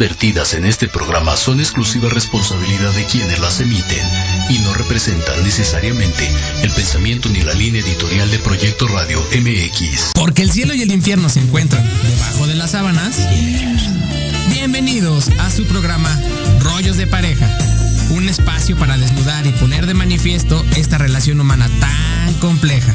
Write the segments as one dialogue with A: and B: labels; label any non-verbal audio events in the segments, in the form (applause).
A: vertidas en este programa son exclusiva responsabilidad de quienes las emiten y no representan necesariamente el pensamiento ni la línea editorial de Proyecto Radio MX.
B: Porque el cielo y el infierno se encuentran debajo de las sábanas. Bienvenidos a su programa Rollos de Pareja. Un espacio para desnudar y poner de manifiesto esta relación humana tan compleja.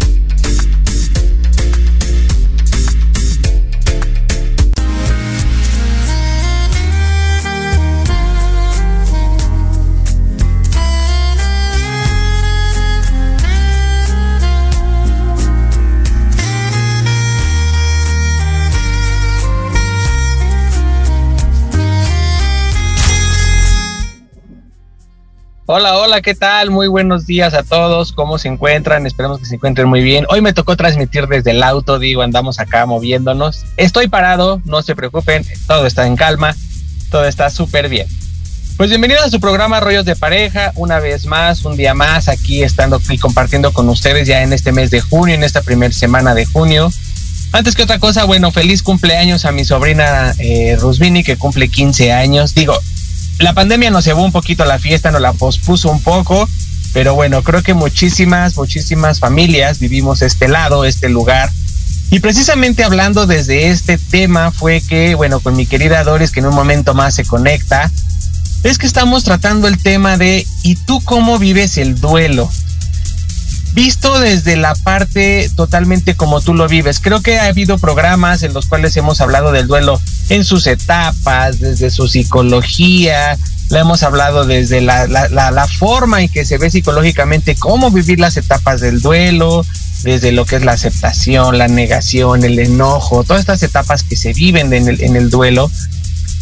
C: Hola, hola, ¿qué tal? Muy buenos días a todos. ¿Cómo se encuentran? Esperemos que se encuentren muy bien. Hoy me tocó transmitir desde el auto, digo, andamos acá moviéndonos. Estoy parado, no se preocupen, todo está en calma, todo está súper bien. Pues bienvenidos a su programa Rollos de Pareja, una vez más, un día más, aquí estando y compartiendo con ustedes ya en este mes de junio, en esta primera semana de junio. Antes que otra cosa, bueno, feliz cumpleaños a mi sobrina eh, Rusvini, que cumple 15 años. Digo, la pandemia nos llevó un poquito a la fiesta, nos la pospuso un poco, pero bueno, creo que muchísimas, muchísimas familias vivimos este lado, este lugar. Y precisamente hablando desde este tema fue que, bueno, con mi querida Doris, que en un momento más se conecta, es que estamos tratando el tema de ¿y tú cómo vives el duelo? Visto desde la parte totalmente como tú lo vives. Creo que ha habido programas en los cuales hemos hablado del duelo en sus etapas, desde su psicología, la hemos hablado desde la, la, la, forma en que se ve psicológicamente cómo vivir las etapas del duelo, desde lo que es la aceptación, la negación, el enojo, todas estas etapas que se viven en el, en el duelo.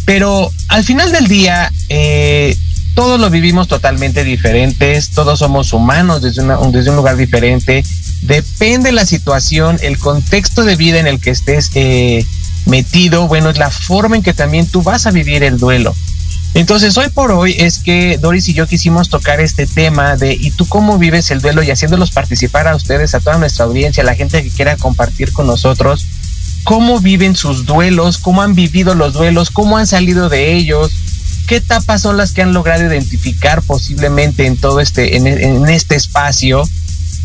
C: Pero al final del día, eh, todos lo vivimos totalmente diferentes, todos somos humanos desde, desde un lugar diferente. Depende la situación, el contexto de vida en el que estés eh, metido, bueno, es la forma en que también tú vas a vivir el duelo. Entonces, hoy por hoy es que Doris y yo quisimos tocar este tema de ¿y tú cómo vives el duelo? y haciéndolos participar a ustedes, a toda nuestra audiencia, a la gente que quiera compartir con nosotros, cómo viven sus duelos, cómo han vivido los duelos, cómo han salido de ellos, ¿Qué etapas son las que han logrado identificar posiblemente en todo este, en, este espacio?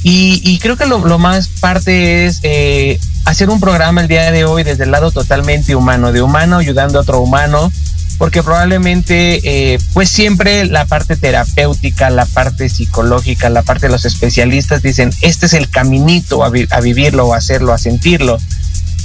C: Y, creo que lo, más parte es eh, hacer un programa el día de hoy desde el lado totalmente humano, de humano ayudando a otro humano, porque probablemente eh, pues siempre la parte terapéutica, la parte psicológica, la parte de los especialistas dicen, este es el caminito a, a vivirlo, a hacerlo, a sentirlo,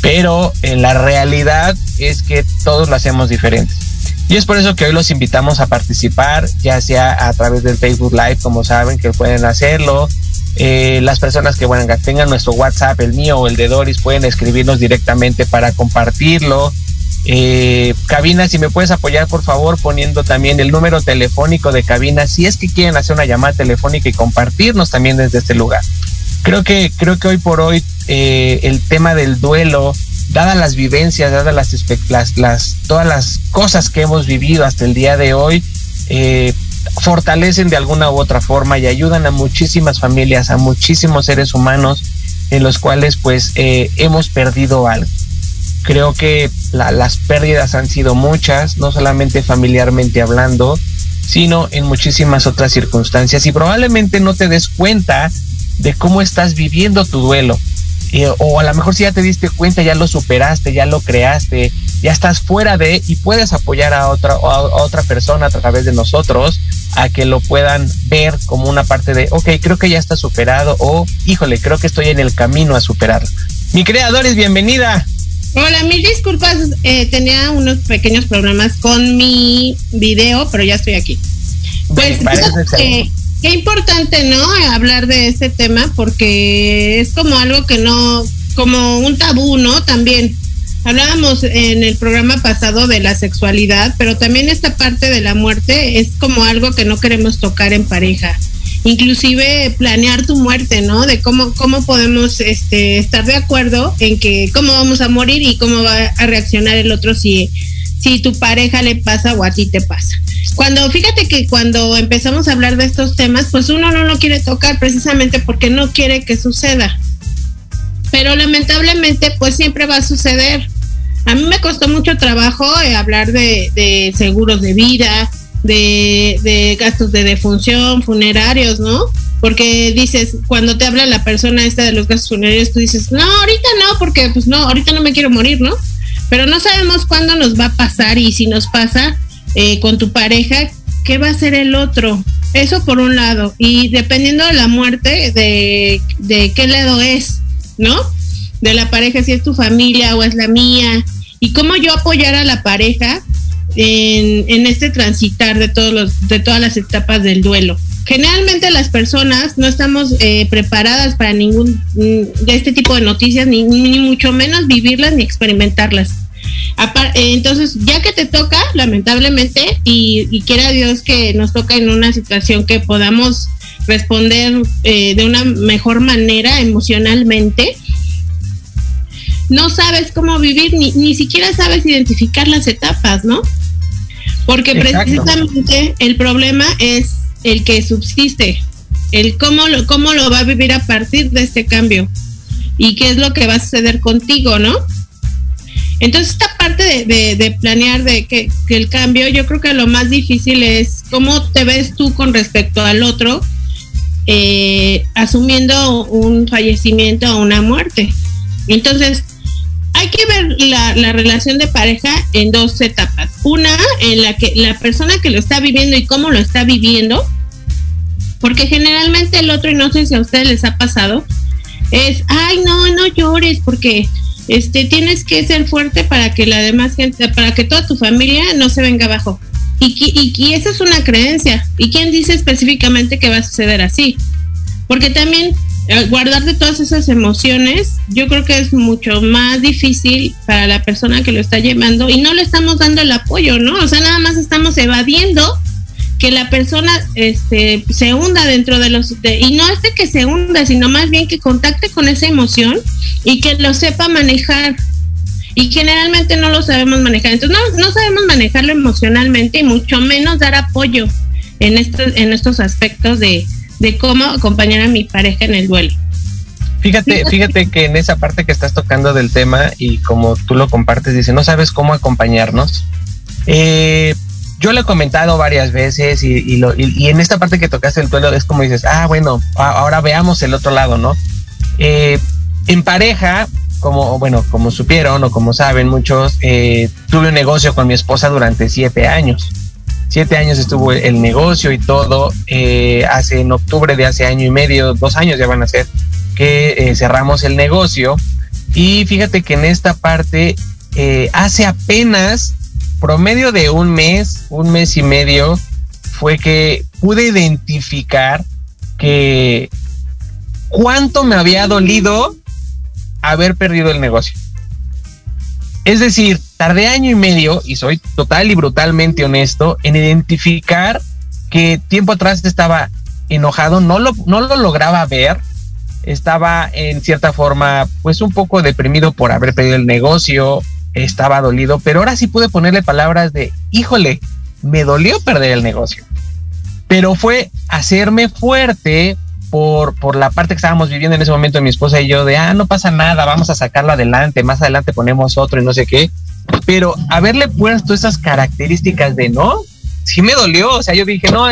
C: pero en la realidad es que todos lo hacemos diferentes. Y es por eso que hoy los invitamos a participar, ya sea a través del Facebook Live, como saben que pueden hacerlo. Eh, las personas que bueno, tengan nuestro WhatsApp, el mío o el de Doris, pueden escribirnos directamente para compartirlo. Eh, cabina, si me puedes apoyar por favor poniendo también el número telefónico de cabina, si es que quieren hacer una llamada telefónica y compartirnos también desde este lugar. Creo que, creo que hoy por hoy eh, el tema del duelo dadas las vivencias, dadas las, las, todas las cosas que hemos vivido hasta el día de hoy, eh, fortalecen de alguna u otra forma y ayudan a muchísimas familias, a muchísimos seres humanos en los cuales pues eh, hemos perdido algo. Creo que las pérdidas han sido muchas, no solamente familiarmente hablando, sino en muchísimas otras circunstancias y probablemente no te des cuenta de cómo estás viviendo tu duelo o a lo mejor si ya te diste cuenta, ya lo superaste, ya lo creaste, ya estás fuera de y puedes apoyar a otra, a otra persona a través de nosotros a que lo puedan ver como una parte de, ok, creo que ya está superado o, híjole, creo que estoy en el camino a superarlo. Mi creadores, bienvenida.
D: Hola, mil disculpas, eh, tenía unos pequeños problemas con mi video, pero ya estoy aquí. Pues, Qué importante, ¿no? Hablar de este tema porque es como algo que no, como un tabú, ¿no? También hablábamos en el programa pasado de la sexualidad, pero también esta parte de la muerte es como algo que no queremos tocar en pareja. Inclusive planear tu muerte, ¿no? De cómo, cómo podemos este, estar de acuerdo en que cómo vamos a morir y cómo va a reaccionar el otro si si tu pareja le pasa o a ti te pasa. Cuando, fíjate que cuando empezamos a hablar de estos temas, pues uno no lo quiere tocar precisamente porque no quiere que suceda. Pero lamentablemente, pues siempre va a suceder. A mí me costó mucho trabajo eh, hablar de, seguros de vida, de, de gastos de defunción, funerarios, ¿no? porque dices, cuando te habla la persona esta de los gastos funerarios, tú dices, no, ahorita no, porque pues no, ahorita no me quiero morir, ¿no? Pero no sabemos cuándo nos va a pasar y si nos pasa eh, con tu pareja, ¿qué va a ser el otro? Eso por un lado. Y dependiendo de la muerte, de, de qué lado es, ¿no? De la pareja, si es tu familia o es la mía. Y cómo yo apoyar a la pareja en, en este transitar de, todos los, de todas las etapas del duelo generalmente las personas no estamos eh, preparadas para ningún mm, de este tipo de noticias, ni, mucho menos vivirlas ni experimentarlas. Eh, entonces, ya que te toca, lamentablemente, y, quiera Dios que nos toca en una situación que podamos responder eh, de una mejor manera emocionalmente, no sabes cómo vivir, ni, ni siquiera sabes identificar las etapas, ¿no? Porque precisamente el problema es el que subsiste, el cómo lo, cómo lo va a vivir a partir de este cambio y qué es lo que va a suceder contigo, ¿no? Entonces esta parte de, planear de que, el cambio, yo creo que lo más difícil es cómo te ves tú con respecto al otro, eh, asumiendo un fallecimiento o una muerte. Entonces, hay que ver la, la, relación de pareja en dos etapas. Una, en la que la persona que lo está viviendo y cómo lo está viviendo, porque generalmente el otro, y no sé si a ustedes les ha pasado, es, ay, no, no llores, porque este tienes que ser fuerte para que la demás gente, para que toda tu familia no se venga abajo. Y, y, esa es una creencia. ¿Y quién dice específicamente que va a suceder así? Porque también eh, guardarte todas esas emociones, yo creo que es mucho más difícil para la persona que lo está llevando y no le estamos dando el apoyo, ¿no? O sea, nada más estamos evadiendo que la persona este, se hunda dentro de los... y no es de que se hunda, sino más bien que contacte con esa emoción y que lo sepa manejar. Y generalmente no lo sabemos manejar. Entonces no, no sabemos manejarlo emocionalmente y mucho menos dar apoyo en estos, en estos aspectos de, de cómo acompañar a mi pareja en el duelo.
C: Fíjate, fíjate que en esa parte que estás tocando del tema y como tú lo compartes, dice, no sabes cómo acompañarnos. Eh, yo lo he comentado varias veces y, lo, y, en esta parte que tocaste el duelo es como dices, ah, bueno, ahora veamos el otro lado, ¿no? Eh, en pareja, como, bueno, como supieron o como saben muchos, eh, tuve un negocio con mi esposa durante siete años siete años estuvo el negocio y todo. Eh, hace en octubre de hace año y medio, dos años ya van a ser, que eh, cerramos el negocio. Y fíjate que en esta parte, eh, hace apenas promedio de un mes, un mes y medio, fue que pude identificar que cuánto me había dolido haber perdido el negocio. Es decir, tardé año y medio, y soy total y brutalmente honesto, en identificar que tiempo atrás estaba enojado, no lo, no lo lograba ver, estaba en cierta forma pues un poco deprimido por haber perdido el negocio, estaba dolido, pero ahora sí pude ponerle palabras de, híjole, me dolió perder el negocio. Pero fue hacerme fuerte por, por la parte que estábamos viviendo en ese momento mi esposa y yo de, ah, no pasa nada, vamos a sacarlo adelante, más adelante ponemos otro y no sé qué. Pero haberle puesto esas características de no, sí me dolió, o sea, yo dije, no,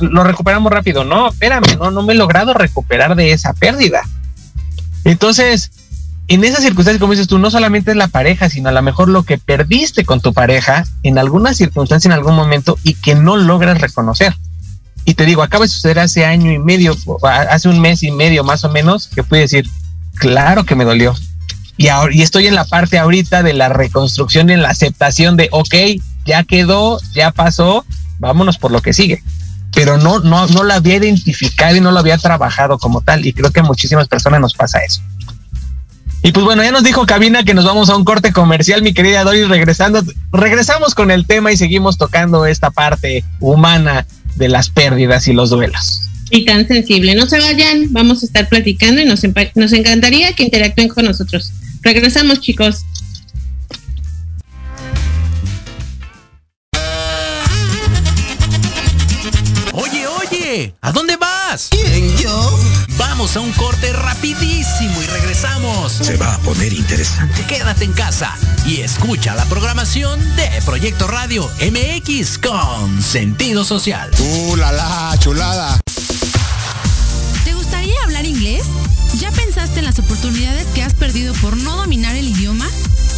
C: lo recuperamos rápido, no, espérame, no, no me he logrado recuperar de esa pérdida. Entonces, en esas circunstancias, como dices tú, no solamente es la pareja, sino a lo mejor lo que perdiste con tu pareja en alguna circunstancia, en algún momento, y que no logras reconocer. Y te digo, acaba de suceder hace año y medio, hace un mes y medio más o menos, que pude decir, claro que me dolió. Y, ahora, y estoy en la parte ahorita de la reconstrucción en la aceptación de, ok, ya quedó, ya pasó, vámonos por lo que sigue. Pero no, no, no lo había identificado y no lo había trabajado como tal. Y creo que a muchísimas personas nos pasa eso. Y pues bueno, ya nos dijo Cabina que nos vamos a un corte comercial, mi querida Dory, regresando, regresamos con el tema y seguimos tocando esta parte humana de las pérdidas y los duelos.
D: Y tan sensible. No se vayan, vamos a estar platicando y nos, nos encantaría que interactúen con nosotros. Regresamos, chicos.
E: Oye, oye, ¿a dónde Vamos a un corte rapidísimo y regresamos.
F: Se va a poner interesante.
E: Quédate en casa y escucha la programación de Proyecto Radio MX con sentido social.
F: ¡Uh, la, la chulada!
G: ¿Te gustaría hablar inglés? ¿Ya pensaste en las oportunidades que has perdido por no dominar el idioma?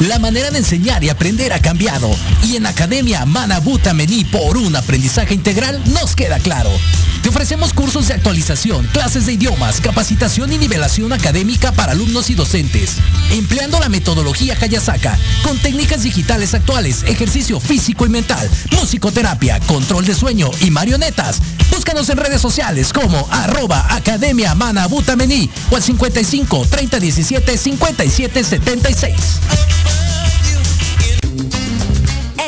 E: La manera de enseñar y aprender ha cambiado y en Academia Manabuta Mení por un aprendizaje integral nos queda claro. Te ofrecemos cursos de actualización, clases de idiomas, capacitación y nivelación académica para alumnos y docentes, empleando la metodología Hayasaka con técnicas digitales actuales, ejercicio físico y mental, musicoterapia, control de sueño y marionetas. Búscanos en redes sociales como arroba Academia Manabuta Mení o al 55 30 17 57 76.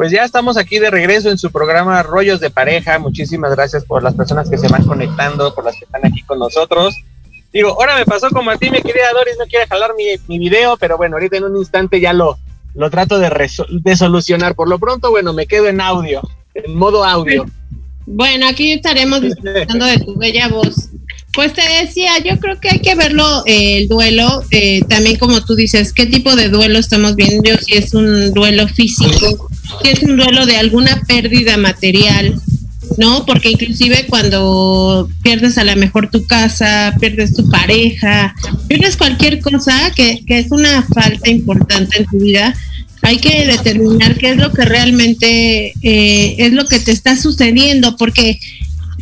H: Pues ya estamos aquí de regreso en su programa Rollos de Pareja. Muchísimas gracias por las personas que se van conectando, por las que están aquí con nosotros. Digo, ahora me pasó como a ti, mi querida Doris, no quiere jalar mi, mi video, pero bueno, ahorita en un instante ya lo, lo trato de, de solucionar. Por lo pronto, bueno, me quedo en audio, en modo audio.
D: Bueno, aquí estaremos disfrutando de tu bella voz. Pues te decía, yo creo que hay que verlo eh, el duelo, eh, también como tú dices, qué tipo de duelo estamos viendo, si es un duelo físico, si es un duelo de alguna pérdida material, ¿no? Porque inclusive cuando pierdes a lo mejor tu casa, pierdes tu pareja, pierdes cualquier cosa que, que es una falta importante en tu vida, hay que determinar qué es lo que realmente eh, es lo que te está sucediendo, porque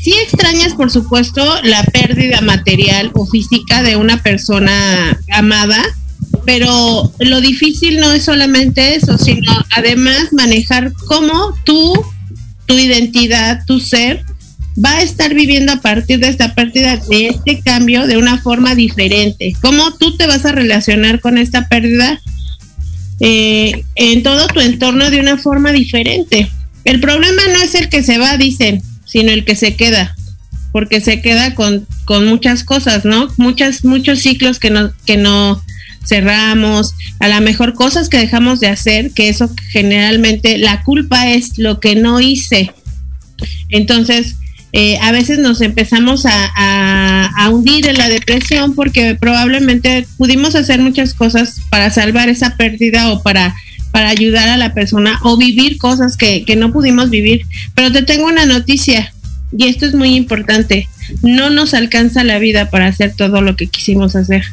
D: sí extrañas, por supuesto, la pérdida material o física de una persona amada, pero lo difícil no es solamente eso, sino además manejar cómo tú, tu identidad, tu ser, va a estar viviendo a partir de esta pérdida, de este cambio, de una forma diferente. ¿Cómo tú te vas a relacionar con esta pérdida eh, en todo tu entorno de una forma diferente? El problema no es el que se va, dicen, sino el que se queda, porque se queda con, con muchas cosas, ¿no? Muchas, muchos ciclos que no, que no cerramos, a lo mejor cosas que dejamos de hacer, que eso generalmente la culpa es lo que no hice. Entonces, eh, a veces nos empezamos a, a, a, hundir en la depresión porque probablemente pudimos hacer muchas cosas para salvar esa pérdida o para para ayudar a la persona o vivir cosas que, que no pudimos vivir. Pero te tengo una noticia, y esto es muy importante, no nos alcanza la vida para hacer todo lo que quisimos hacer.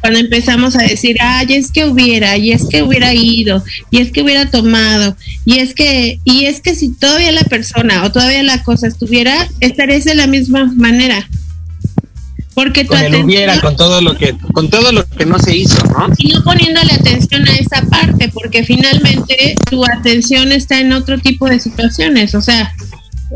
D: Cuando empezamos a decir, ay, es que hubiera, y es que hubiera ido, y es que hubiera tomado, y es que, y es que si todavía la persona o todavía la cosa estuviera, estarías de la misma manera. Porque
H: con el hubiera, con todo lo que, con todo lo que no se hizo, ¿no?
D: Y no poniéndole atención a esa parte, porque finalmente tu atención está en otro tipo de situaciones. O sea,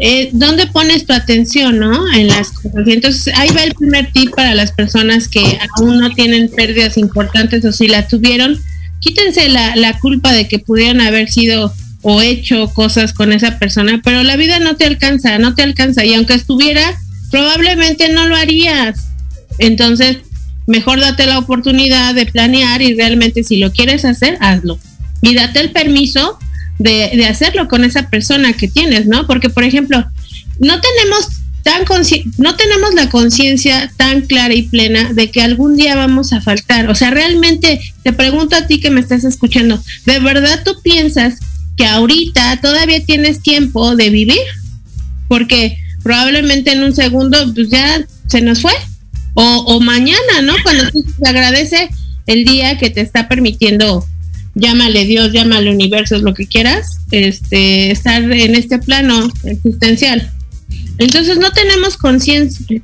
D: eh, ¿dónde pones tu atención, no? En las cosas. entonces ahí va el primer tip para las personas que aún no tienen pérdidas importantes o si las tuvieron, quítense la, la culpa de que pudieran haber sido o hecho cosas con esa persona, pero la vida no te alcanza, no te alcanza y aunque estuviera, probablemente no lo harías. Entonces, mejor date la oportunidad de planear y realmente si lo quieres hacer, hazlo. Y date el permiso de, de hacerlo con esa persona que tienes, ¿no? Porque, por ejemplo, no tenemos tan no tenemos la conciencia tan clara y plena de que algún día vamos a faltar. O sea, realmente te pregunto a ti que me estás escuchando, ¿de verdad tú piensas que ahorita todavía tienes tiempo de vivir? Porque probablemente en un segundo pues ya se nos fue. O, o mañana, ¿no? Cuando te agradece el día que te está permitiendo llámale Dios, llámale universo, lo que quieras, este, estar en este plano existencial. Entonces no tenemos conciencia,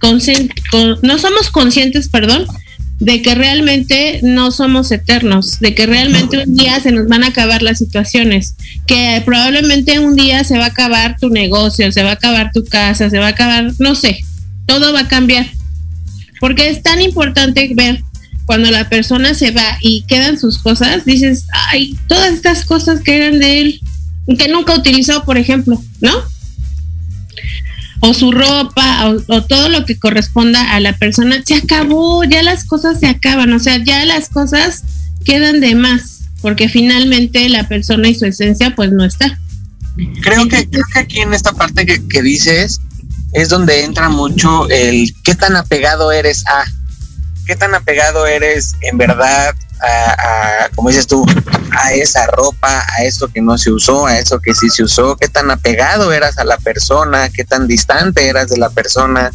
D: no somos conscientes, perdón, de que realmente no somos eternos, de que realmente un día se nos van a acabar las situaciones, que probablemente un día se va a acabar tu negocio, se va a acabar tu casa, se va a acabar, no sé, todo va a cambiar. Porque es tan importante ver cuando la persona se va y quedan sus cosas, dices, ay, todas estas cosas que eran de él, que nunca utilizó, por ejemplo, ¿no? O su ropa, o, todo lo que corresponda a la persona, se acabó, ya las cosas se acaban, o sea, ya las cosas quedan de más, porque finalmente la persona y su esencia pues no está.
C: Creo que, creo que aquí en esta parte que, que dices es donde entra mucho el qué tan apegado eres a qué tan apegado eres en verdad a, como dices tú, a esa ropa, a eso que no se usó, a eso que sí se usó, qué tan apegado eras a la persona, qué tan distante eras de la persona,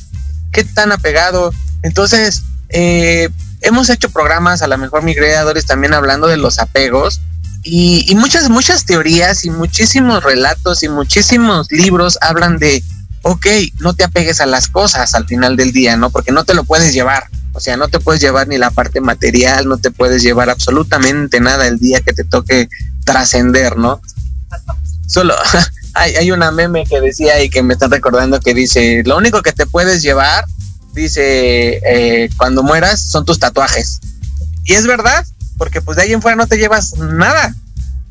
C: qué tan apegado. Entonces, eh, hemos hecho programas, a lo mejor mi creadores también hablando de los apegos, y, y, muchas, muchas teorías y muchísimos relatos y muchísimos libros hablan de, ok, no te apegues a las cosas al final del día, ¿no? Porque no te lo puedes llevar. O sea, no te puedes llevar ni la parte material, no te puedes llevar absolutamente nada el día que te toque trascender, ¿no? Solo (laughs) hay, hay una meme que decía y que me están recordando que dice, lo único que te puedes llevar, dice, eh, cuando mueras son tus tatuajes. Y es verdad, porque pues de ahí en fuera no te llevas nada.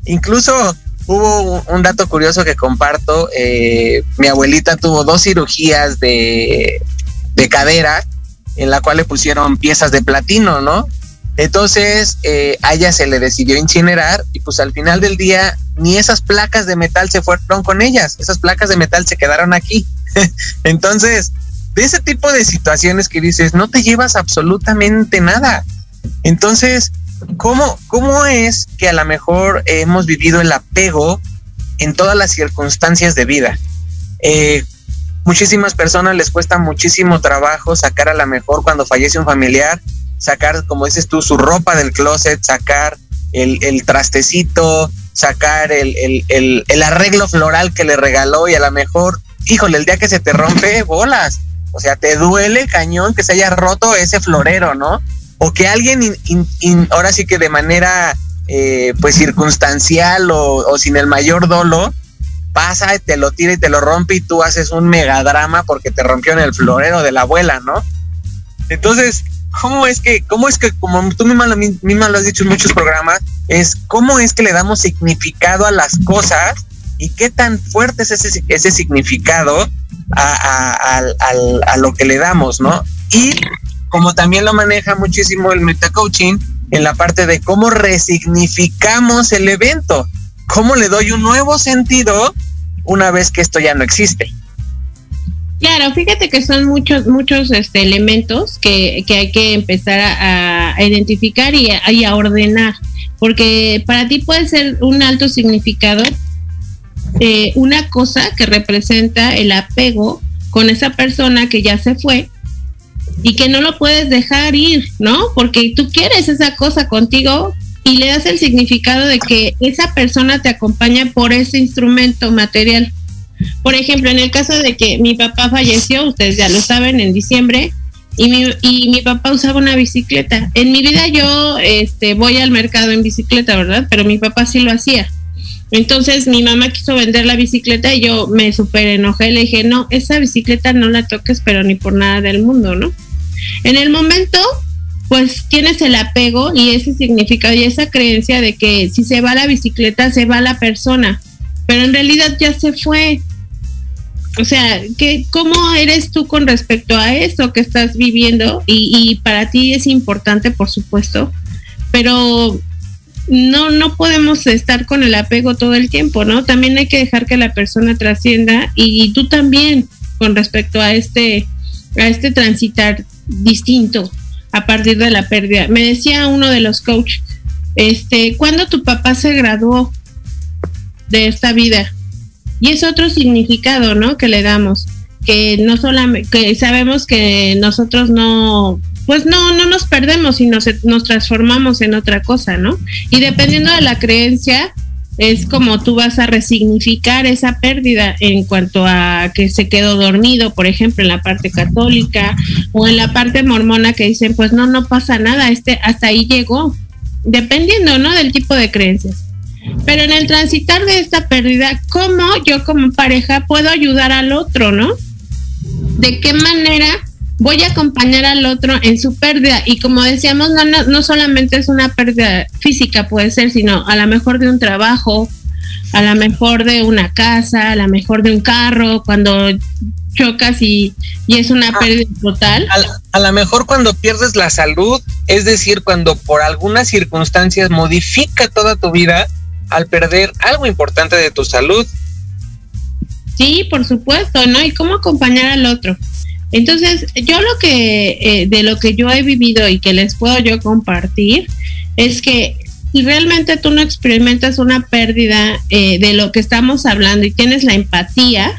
C: Incluso hubo un, dato curioso que comparto, eh, mi abuelita tuvo dos cirugías de, de cadera en la cual le pusieron piezas de platino, ¿no? Entonces eh, a ella se le decidió incinerar y pues al final del día ni esas placas de metal se fueron con ellas, esas placas de metal se quedaron aquí. (laughs) Entonces, de ese tipo de situaciones que dices, no te llevas absolutamente nada. Entonces, ¿cómo, cómo es que a lo mejor hemos vivido el apego en todas las circunstancias de vida? Eh, muchísimas personas les cuesta muchísimo trabajo sacar a la mejor cuando fallece un familiar, sacar, como dices tú, su ropa del closet, sacar el, el trastecito, sacar el, el, el, arreglo floral que le regaló y a lo mejor, híjole, el día que se te rompe, bolas. O sea, te duele cañón que se haya roto ese florero, ¿no? O que alguien, ahora sí que de manera, eh, pues circunstancial o, o sin el mayor dolo, pasa, te lo tira y te lo rompe y tú haces un megadrama porque te rompió en el florero de la abuela, ¿no? Entonces, ¿cómo es que, cómo es que, como tú misma, misma lo has dicho en muchos programas, es cómo es que le damos significado a las cosas y qué tan fuerte es ese, ese significado a, a, lo que le damos, ¿no? Y como también lo maneja muchísimo el metacoaching en la parte de cómo resignificamos el evento, cómo le doy un nuevo sentido una vez que esto ya no existe.
D: Claro, fíjate que son muchos, muchos este, elementos que, que hay que empezar a, identificar y a, ordenar, porque para ti puede ser un alto significado eh, una cosa que representa el apego con esa persona que ya se fue y que no lo puedes dejar ir, ¿no? Porque tú quieres esa cosa contigo y le das el significado de que esa persona te acompaña por ese instrumento material. Por ejemplo, en el caso de que mi papá falleció, ustedes ya lo saben, en diciembre, y mi, y mi papá usaba una bicicleta. En mi vida yo este, voy al mercado en bicicleta, ¿verdad? Pero mi papá sí lo hacía. Entonces mi mamá quiso vender la bicicleta y yo me súper enojé. Le dije, no, esa bicicleta no la toques, pero ni por nada del mundo, ¿no? En el momento, pues tienes el apego y ese significado y esa creencia de que si se va la bicicleta, se va la persona. Pero en realidad ya se fue. O sea, ¿qué, ¿cómo eres tú con respecto a eso que estás viviendo? Y, y para ti es importante, por supuesto, pero no, no podemos estar con el apego todo el tiempo, ¿no? También hay que dejar que la persona trascienda y, tú también con respecto a este, a este transitar distinto a partir de la pérdida. Me decía uno de los coaches, este, cuando tu papá se graduó de esta vida? Y es otro significado, ¿no? Que le damos, que no solamente, que sabemos que nosotros no, pues no, no nos perdemos y nos, nos transformamos en otra cosa, ¿no? Y dependiendo de la creencia, es como tú vas a resignificar esa pérdida en cuanto a que se quedó dormido, por ejemplo, en la parte católica o en la parte mormona que dicen, pues no, no pasa nada, este hasta ahí llegó, dependiendo, ¿no? Del tipo de creencias. Pero en el transitar de esta pérdida, ¿cómo yo como pareja puedo ayudar al otro, ¿no? ¿De qué manera voy a acompañar al otro en su pérdida. Y como decíamos, no, no, no solamente es una pérdida física, puede ser, sino a lo mejor de un trabajo, a lo mejor de una casa, a lo mejor de un carro, cuando chocas y, y es una ah. pérdida total.
C: A, a lo mejor cuando pierdes la salud, es decir, cuando por algunas circunstancias modifica toda tu vida al perder algo importante de tu salud.
D: Sí, por supuesto, ¿no? Y cómo acompañar al otro. Entonces, yo lo que, eh, de lo que yo he vivido y que les puedo yo compartir, es que si realmente tú no experimentas una pérdida eh, de lo que estamos hablando y tienes la empatía,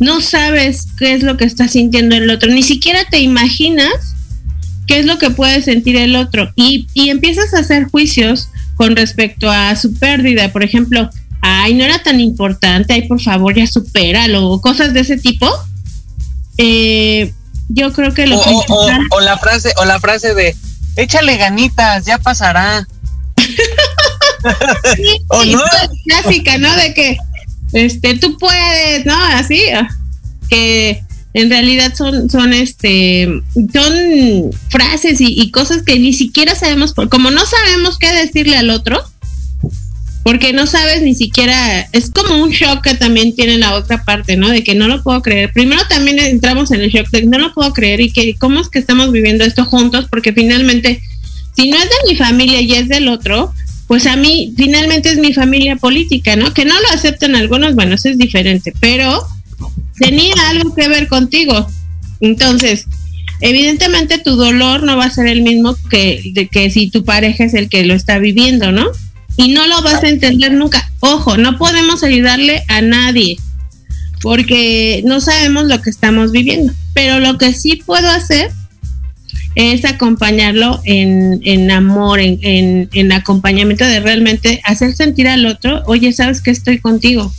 D: no sabes qué es lo que está sintiendo el otro, ni siquiera te imaginas qué es lo que puede sentir el otro. Y, y empiezas a hacer juicios con respecto a su pérdida, por ejemplo, ay, no era tan importante, ay, por favor, ya supéralo, cosas de ese tipo eh, yo creo que lo
C: o, la frase o la frase de échale ganitas, ya pasará. (laughs)
D: ¿O no? Clásica, ¿no? De que este tú puedes, ¿no? Así ah, que en realidad son son este son frases y, cosas que ni siquiera sabemos como no sabemos qué decirle al otro porque no sabes ni siquiera, es como un shock que también tiene la otra parte, ¿no? De que no lo puedo creer. Primero también entramos en el shock de que no lo puedo creer y que cómo es que estamos viviendo esto juntos, porque finalmente, si no es de mi familia y es del otro, pues a mí finalmente es mi familia política, ¿no? Que no lo aceptan algunos, bueno, eso es diferente, pero tenía algo que ver contigo. Entonces, evidentemente tu dolor no va a ser el mismo que, de que si tu pareja es el que lo está viviendo, ¿no? Y no lo vas a entender nunca. Ojo, no podemos ayudarle a nadie porque no sabemos lo que estamos viviendo, pero lo que sí puedo hacer es acompañarlo en, en amor, en, en, en, acompañamiento de realmente hacer sentir al otro, oye, sabes que estoy contigo,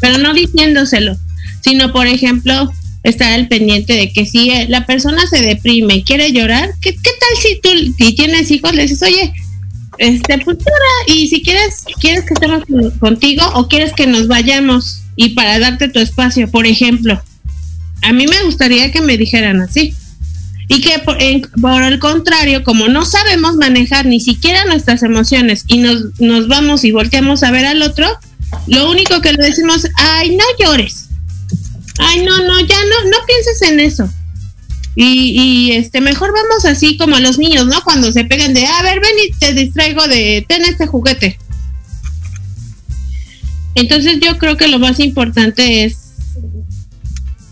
D: pero no diciéndoselo, sino por ejemplo, estar al pendiente de que si la persona se deprime y quiere llorar, ¿qué, qué tal si tú, si tienes hijos, le dices, oye, este, pues y si quieres, quieres que estemos contigo o quieres que nos vayamos y para darte tu espacio, por ejemplo, a mí me gustaría que me dijeran así. Y que por, el contrario, como no sabemos manejar ni siquiera nuestras emociones y nos, nos vamos y volteamos a ver al otro, lo único que le decimos, ay, no llores. Ay, no, no, ya no, no pienses en eso. Y, y, este, mejor vamos así como los niños, ¿no? Cuando se pegan de, a ver, ven y te distraigo de, ten este juguete. Entonces yo creo que lo más importante es,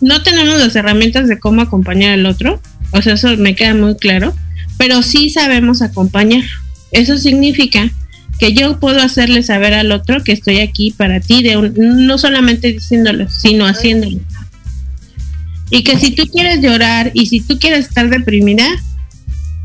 D: no tenemos las herramientas de cómo acompañar al otro, o sea, eso me queda muy claro, pero sí sabemos acompañar. Eso significa que yo puedo hacerle saber al otro que estoy aquí para ti, de no solamente diciéndolo, sino haciéndolo. Y que si tú quieres llorar y si tú quieres estar deprimida,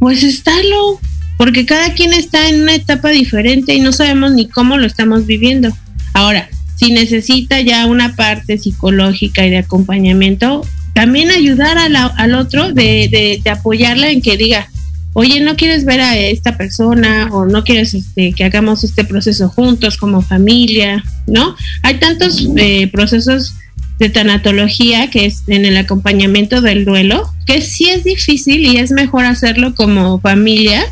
D: pues estálo, porque cada quien está en una etapa diferente y no sabemos ni cómo lo estamos viviendo. Ahora, si necesita ya una parte psicológica y de acompañamiento, también ayudar al otro de, de, apoyarla en que diga, oye, no quieres ver a esta persona o no quieres este, que hagamos este proceso juntos como familia, ¿no? Hay tantos eh, procesos de tanatología que es en el acompañamiento del duelo, que sí es difícil y es mejor hacerlo como familia,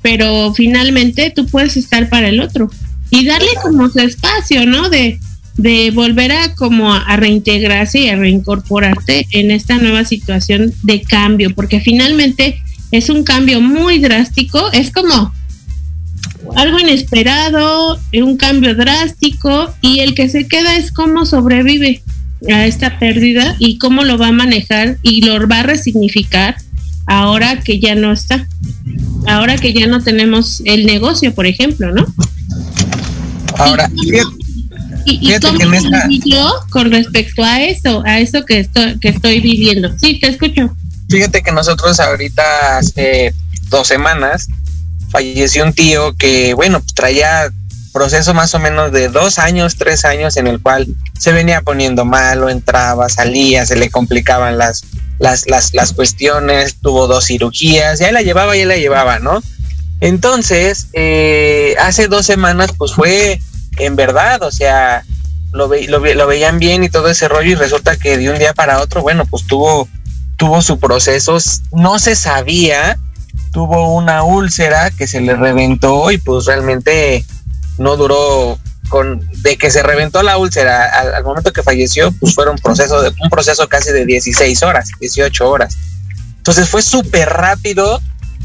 D: pero finalmente tú puedes estar para el otro y darle como su espacio, ¿no? De, de volver a como a reintegrarse y a reincorporarte en esta nueva situación de cambio, porque finalmente es un cambio muy drástico, es como algo inesperado, un cambio drástico y el que se queda es cómo sobrevive a esta pérdida y cómo lo va a manejar y lo va a resignificar ahora que ya no está, ahora que ya no tenemos el negocio, por ejemplo, ¿no?
C: Ahora,
D: y, y cómo yo con respecto a eso, a eso que estoy, que estoy viviendo. Sí, te escucho.
C: Fíjate que nosotros ahorita hace dos semanas falleció un tío que, bueno, traía proceso más o menos de dos años, tres años en el cual se venía poniendo malo, entraba, salía, se le complicaban las, las, las, las cuestiones, tuvo dos cirugías, ya la llevaba, ya la llevaba, ¿no? Entonces, eh, hace dos semanas, pues fue en verdad, o sea, lo, lo, lo, veían bien y todo ese rollo y resulta que de un día para otro, bueno, pues tuvo, tuvo su proceso, no se sabía, tuvo una úlcera que se le reventó y pues realmente no duró con de que se reventó la úlcera al, momento que falleció, pues fue un proceso de un proceso casi de 16 horas, 18 horas. Entonces fue súper rápido.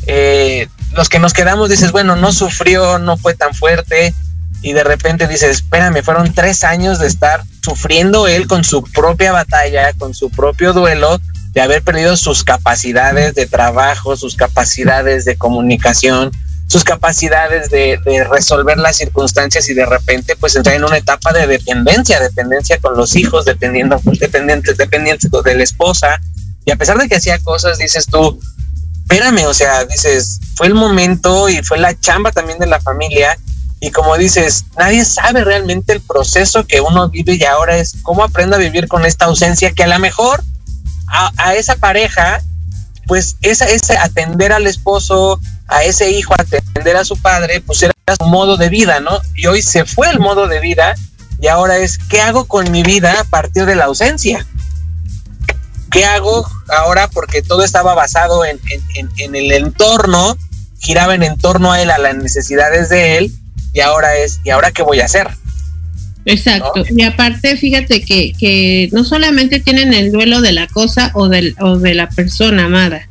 C: Eh, los que nos quedamos dices, bueno, no sufrió, no fue tan fuerte, y de repente dices, espérame, fueron tres años de estar sufriendo él con su propia batalla, con su propio duelo, de haber perdido sus capacidades de trabajo, sus capacidades de comunicación, sus capacidades de, resolver las circunstancias y de repente pues entrar en una etapa de dependencia, dependencia con los hijos, dependiendo, (laughs) dependientes, dependientes de la esposa. Y a pesar de que hacía cosas, dices tú, espérame, o sea, dices, fue el momento y fue la chamba también de la familia y como dices, nadie sabe realmente el proceso que uno vive y ahora es cómo aprende a vivir con esta ausencia que a lo mejor a, esa pareja, pues esa, ese atender al esposo, a ese hijo, atender a su padre, pues era su modo de vida, ¿no? Y hoy se fue el modo de vida y ahora es, ¿qué hago con mi vida a partir de la ausencia? ¿Qué hago ahora? Porque todo estaba basado en, en, en el entorno, giraba en torno a él, a las necesidades de él, y ahora es, ¿y ahora qué voy a hacer?
D: Exacto. Y aparte, fíjate que, que no solamente tienen el duelo de la cosa o, del, o de la persona amada,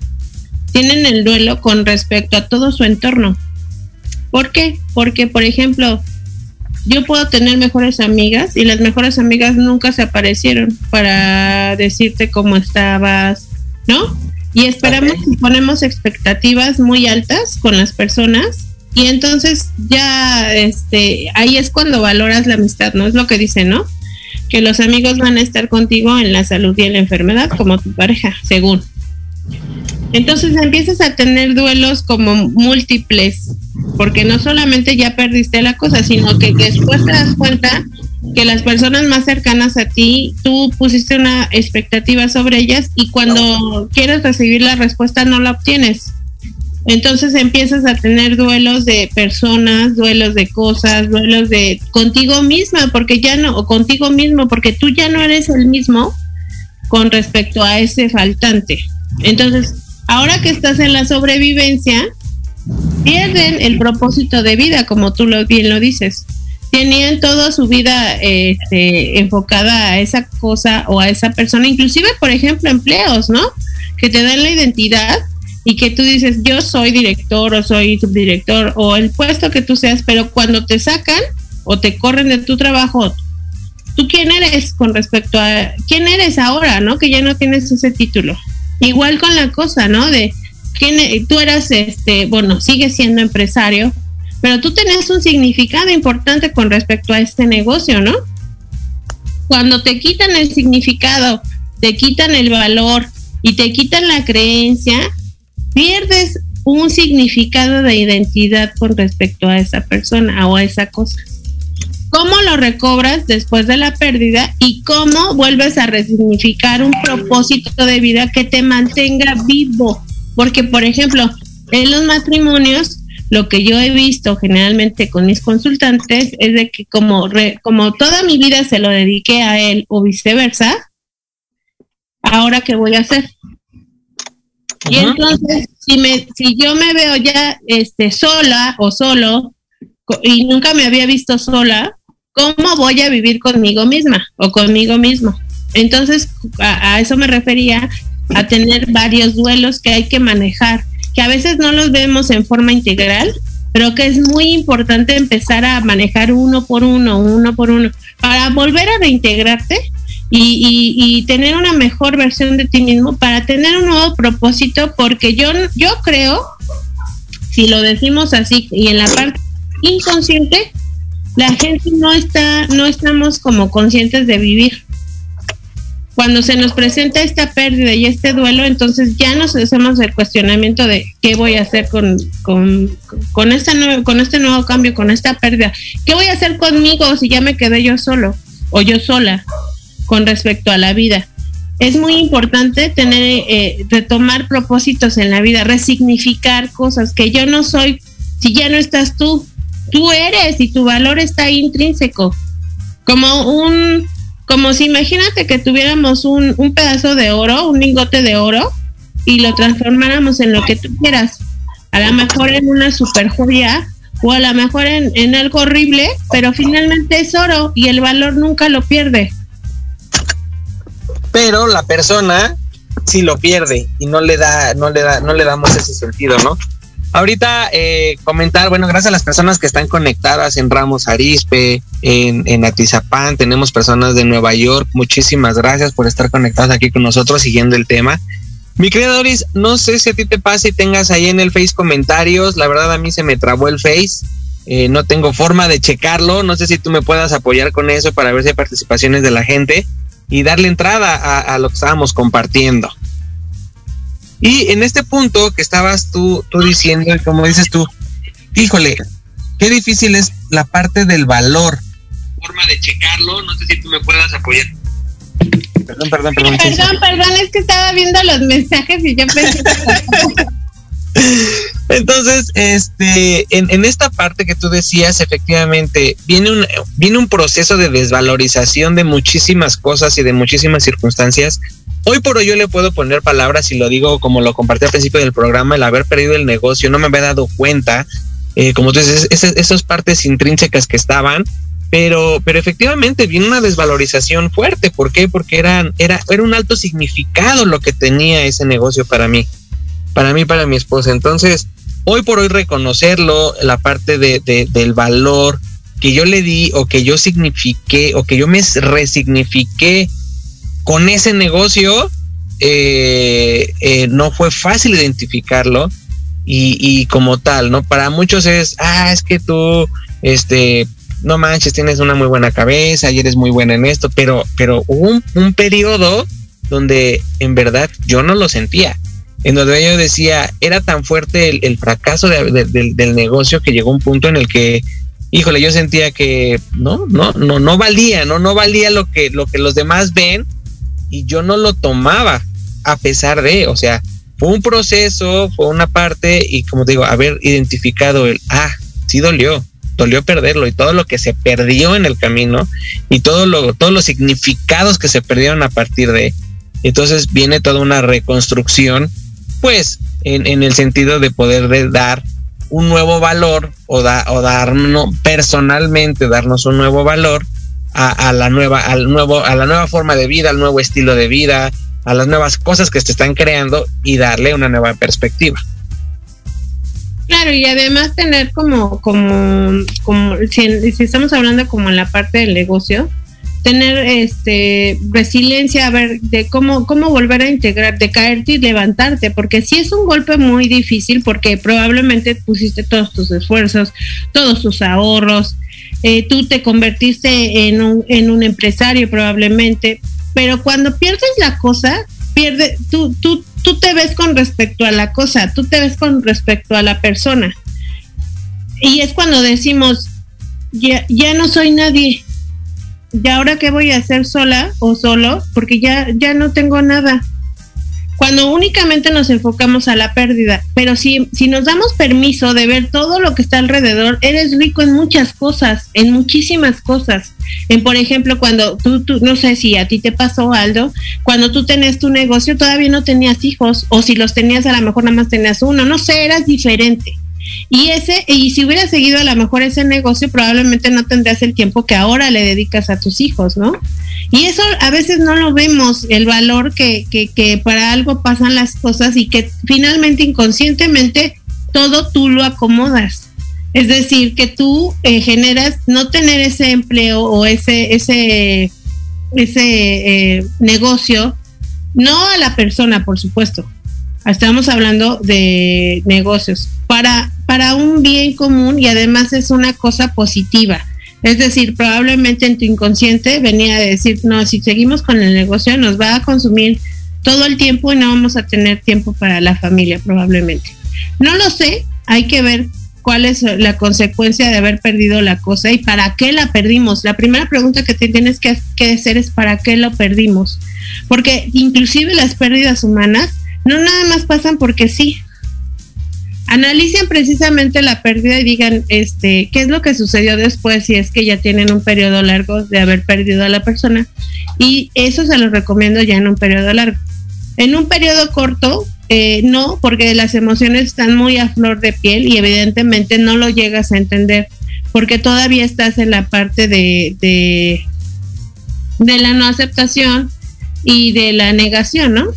D: tienen el duelo con respecto a todo su entorno. ¿Por qué? Porque, por ejemplo, yo puedo tener mejores amigas y las mejores amigas nunca se aparecieron para decirte cómo estabas, ¿no? Y esperamos y ponemos expectativas muy altas con las personas y entonces ya este ahí es cuando valoras la amistad, ¿no? Es lo que dice, ¿no? Que los amigos van a estar contigo en la salud y en la enfermedad como tu pareja, según. Entonces empiezas a tener duelos como múltiples, porque no solamente ya perdiste la cosa, sino que, después te das cuenta que las personas más cercanas a ti, tú pusiste una expectativa sobre ellas y cuando quieres recibir la respuesta no la obtienes. Entonces empiezas a tener duelos de personas, duelos de cosas, duelos de contigo misma, porque ya no, o contigo mismo, porque tú ya no eres el mismo con respecto a ese faltante. Entonces, ahora que estás en la sobrevivencia, pierden el propósito de vida, como tú lo, bien lo dices. Tenían toda su vida este, enfocada a esa cosa o a esa persona, inclusive, por ejemplo, empleos, ¿no? Que te dan la identidad y que tú dices, yo soy director o soy subdirector o el puesto que tú seas, pero cuando te sacan o te corren de tu trabajo, ¿tú quién eres con respecto a quién eres ahora, no? Que ya no tienes ese título. Igual con la cosa, ¿no? De quién e, tú eras este, bueno, sigues siendo empresario, pero tú tenés un significado importante con respecto a este negocio, ¿no? Cuando te quitan el significado, te quitan el valor y te quitan la creencia, pierdes un significado de identidad con respecto a esa persona o a esa cosa. ¿Cómo lo recobras después de la pérdida y cómo vuelves a resignificar un propósito de vida que te mantenga vivo? Porque, por ejemplo, En los matrimonios, lo que yo he visto generalmente con mis consultantes es de que como, como toda mi vida se lo dediqué a él o viceversa, ahora qué voy a hacer. Y entonces, si, me, si yo me veo ya este, sola o solo y nunca me había visto sola, ¿cómo voy a vivir conmigo misma o conmigo mismo? Entonces, a, eso me refería, a tener varios duelos que hay que manejar, que a veces no los vemos en forma integral, pero que es muy importante empezar a manejar uno por uno, uno por uno, para volver a reintegrarte y, y, tener una mejor versión de ti mismo, para tener un nuevo propósito, porque yo, yo creo, si lo decimos así, y en la parte inconsciente, la gente no está, no estamos como conscientes de vivir cuando se nos presenta esta pérdida y este duelo, entonces ya nos hacemos el cuestionamiento de qué voy a hacer con, con, con, esta con este nuevo cambio, con esta pérdida. ¿Qué voy a hacer conmigo si ya me quedé yo solo o yo sola con respecto a la vida? Es muy importante tener, eh, retomar propósitos en la vida, resignificar cosas que yo no soy, si ya no estás tú, tú eres y tu valor está intrínseco. Como un como si imagínate que tuviéramos un, pedazo de oro, un lingote de oro, y lo transformáramos en lo que tú quieras. A lo mejor en una super joya o a lo mejor en, en algo horrible, pero finalmente es oro y el valor nunca lo pierde.
C: Pero la persona sí lo pierde y no le da, no le da, no le damos ese sentido, ¿no? Ahorita eh, comentar, bueno, gracias a las personas que están conectadas en Ramos Arispe, en, en Atizapán, tenemos personas de Nueva York, muchísimas gracias por estar conectadas aquí con nosotros siguiendo el tema. Mi querida Doris, no sé si a ti te pasa y tengas ahí en el Face comentarios, la verdad a mí se me trabó el Face, eh, no tengo forma de checarlo, no sé si tú me puedas apoyar con eso para ver si hay participaciones de la gente y darle entrada a, a lo que estábamos compartiendo. Y en este punto que estabas tú, tú diciendo, como dices tú, híjole, qué difícil es la parte del valor. Forma de checarlo, no sé si tú me puedas apoyar.
D: Perdón, perdón, perdón. Perdón, perdón, es que estaba viendo los mensajes y yo pensé (laughs)
C: Entonces, este, en, esta parte que tú decías, efectivamente, viene un, viene un proceso de desvalorización de muchísimas cosas y de muchísimas circunstancias Hoy por hoy yo le puedo poner palabras y lo digo como lo compartí al principio del programa, el haber perdido el negocio, no me había dado cuenta, eh, como tú dices, esas, partes intrínsecas que estaban, pero, pero efectivamente viene una desvalorización fuerte. ¿Por qué? Porque eran, era, era un alto significado lo que tenía ese negocio para mí, para mí, para mi esposa. Entonces, hoy por hoy reconocerlo, la parte de, de, del valor que yo le di o que yo signifiqué o que yo me resignifiqué con ese negocio eh, eh, no fue fácil identificarlo y, como tal, ¿no? Para muchos es, ah, es que tú, este, no manches, tienes una muy buena cabeza y eres muy buena en esto, pero, pero hubo un, periodo donde en verdad yo no lo sentía, en donde yo decía, era tan fuerte el, fracaso del negocio que llegó un punto en el que híjole, yo sentía que no, no, no, no valía, no, no valía lo que, lo que los demás ven y yo no lo tomaba a pesar de, o sea, fue un proceso, fue una parte y como digo, haber identificado el, ah, sí dolió, dolió perderlo y todo lo que se perdió en el camino y todo lo, todos los significados que se perdieron a partir de, entonces viene toda una reconstrucción, pues en, en el sentido de poder dar un nuevo valor o, da, o darnos personalmente, darnos un nuevo valor a, la nueva, al nuevo, a la nueva forma de vida, al nuevo estilo de vida, a las nuevas cosas que se están creando y darle una nueva perspectiva.
D: Claro, y además tener como, como, como si, estamos hablando como en la parte del negocio, tener este resiliencia a ver de cómo cómo volver a integrar de caerte y levantarte porque si es un golpe muy difícil porque probablemente pusiste todos tus esfuerzos todos tus ahorros eh, tú te convertiste en un, en un empresario probablemente, pero cuando pierdes la cosa, pierde, tú, tú, tú te ves con respecto a la cosa, tú te ves con respecto a la persona. Y es cuando decimos, ya, ya no soy nadie, ¿y ahora qué voy a hacer sola o solo? Porque ya, ya no tengo nada. cuando únicamente nos enfocamos a la pérdida. Pero si, si nos damos permiso de ver todo lo que está alrededor, eres rico en muchas cosas, en muchísimas cosas. En, por ejemplo, cuando tú, tú, no sé si a ti te pasó, Aldo, cuando tú tenías tu negocio todavía no tenías hijos, o si los tenías a lo mejor nada más tenías uno, no sé, eras diferente. Y ese, y si hubieras seguido a lo mejor ese negocio, probablemente no tendrías el tiempo que ahora le dedicas a tus hijos, ¿no? Y eso a veces no lo vemos, el valor que, que, para algo pasan las cosas y que finalmente inconscientemente todo tú lo acomodas. Es decir, que tú eh, generas no tener ese empleo o ese, ese, ese eh, negocio, no a la persona, por supuesto. Estamos hablando de negocios para, para un bien común y además es una cosa positiva. Es decir, probablemente en tu inconsciente venía a decir, no, si seguimos con el negocio nos va a consumir todo el tiempo y no vamos a tener tiempo para la familia, probablemente. No lo sé, hay que ver cuál es la consecuencia de haber perdido la cosa y para qué la perdimos. La primera pregunta que te tienes que, hacer es para qué lo perdimos. Porque inclusive las pérdidas humanas no nada más pasan porque sí. Analicen precisamente la pérdida y digan este qué es lo que sucedió después si es que ya tienen un periodo largo de haber perdido a la persona. Y eso se los recomiendo ya en un periodo largo. En un periodo corto, eh, no, porque las emociones están muy a flor de piel y evidentemente no lo llegas a entender, porque todavía estás en la parte de, de, de la no aceptación y de la negación, ¿no?